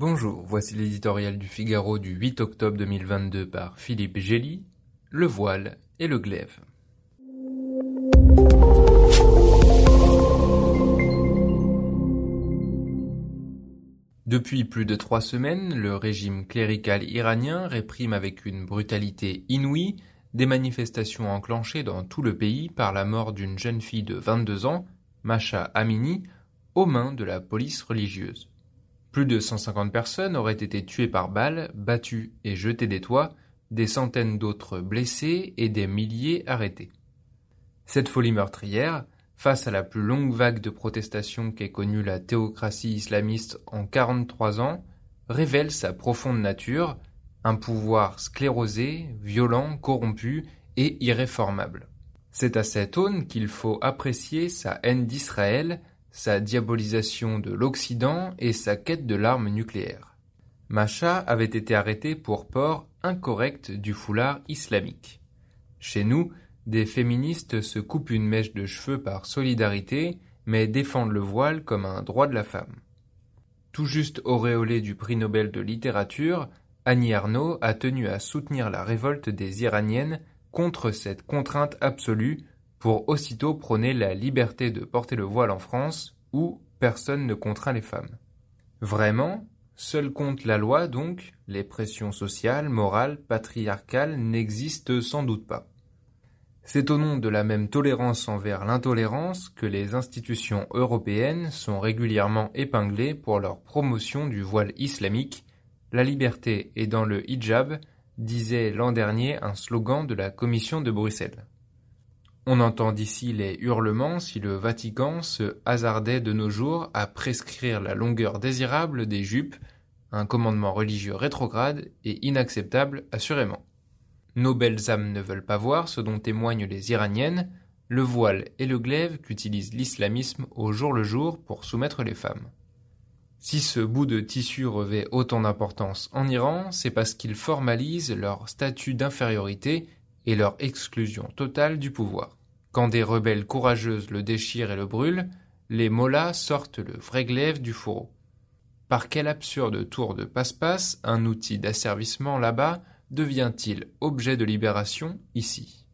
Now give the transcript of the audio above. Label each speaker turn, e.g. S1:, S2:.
S1: Bonjour, voici l'éditorial du Figaro du 8 octobre 2022 par Philippe Gély, Le voile et le glaive. Depuis plus de trois semaines, le régime clérical iranien réprime avec une brutalité inouïe des manifestations enclenchées dans tout le pays par la mort d'une jeune fille de 22 ans, Masha Amini, aux mains de la police religieuse. Plus de 150 personnes auraient été tuées par balles, battues et jetées des toits, des centaines d'autres blessés et des milliers arrêtés. Cette folie meurtrière, face à la plus longue vague de protestations qu'ait connue la théocratie islamiste en 43 ans, révèle sa profonde nature, un pouvoir sclérosé, violent, corrompu et irréformable. C'est à cette aune qu'il faut apprécier sa haine d'Israël, sa diabolisation de l'Occident et sa quête de l'arme nucléaire. Macha avait été arrêté pour port incorrect du foulard islamique. Chez nous, des féministes se coupent une mèche de cheveux par solidarité, mais défendent le voile comme un droit de la femme. Tout juste auréolée du prix Nobel de littérature, Annie Arnaud a tenu à soutenir la révolte des Iraniennes contre cette contrainte absolue pour aussitôt prôner la liberté de porter le voile en France, où personne ne contraint les femmes. Vraiment, seul compte la loi donc, les pressions sociales, morales, patriarcales n'existent sans doute pas. C'est au nom de la même tolérance envers l'intolérance que les institutions européennes sont régulièrement épinglées pour leur promotion du voile islamique. La liberté est dans le hijab, disait l'an dernier un slogan de la Commission de Bruxelles. On entend d'ici les hurlements si le Vatican se hasardait de nos jours à prescrire la longueur désirable des jupes, un commandement religieux rétrograde et inacceptable assurément. Nos belles âmes ne veulent pas voir ce dont témoignent les Iraniennes, le voile et le glaive qu'utilise l'islamisme au jour le jour pour soumettre les femmes. Si ce bout de tissu revêt autant d'importance en Iran, c'est parce qu'il formalise leur statut d'infériorité et leur exclusion totale du pouvoir. Quand des rebelles courageuses le déchirent et le brûlent, les mollahs sortent le vrai glaive du fourreau. Par quel absurde tour de passe-passe un outil d'asservissement là-bas devient-il objet de libération ici?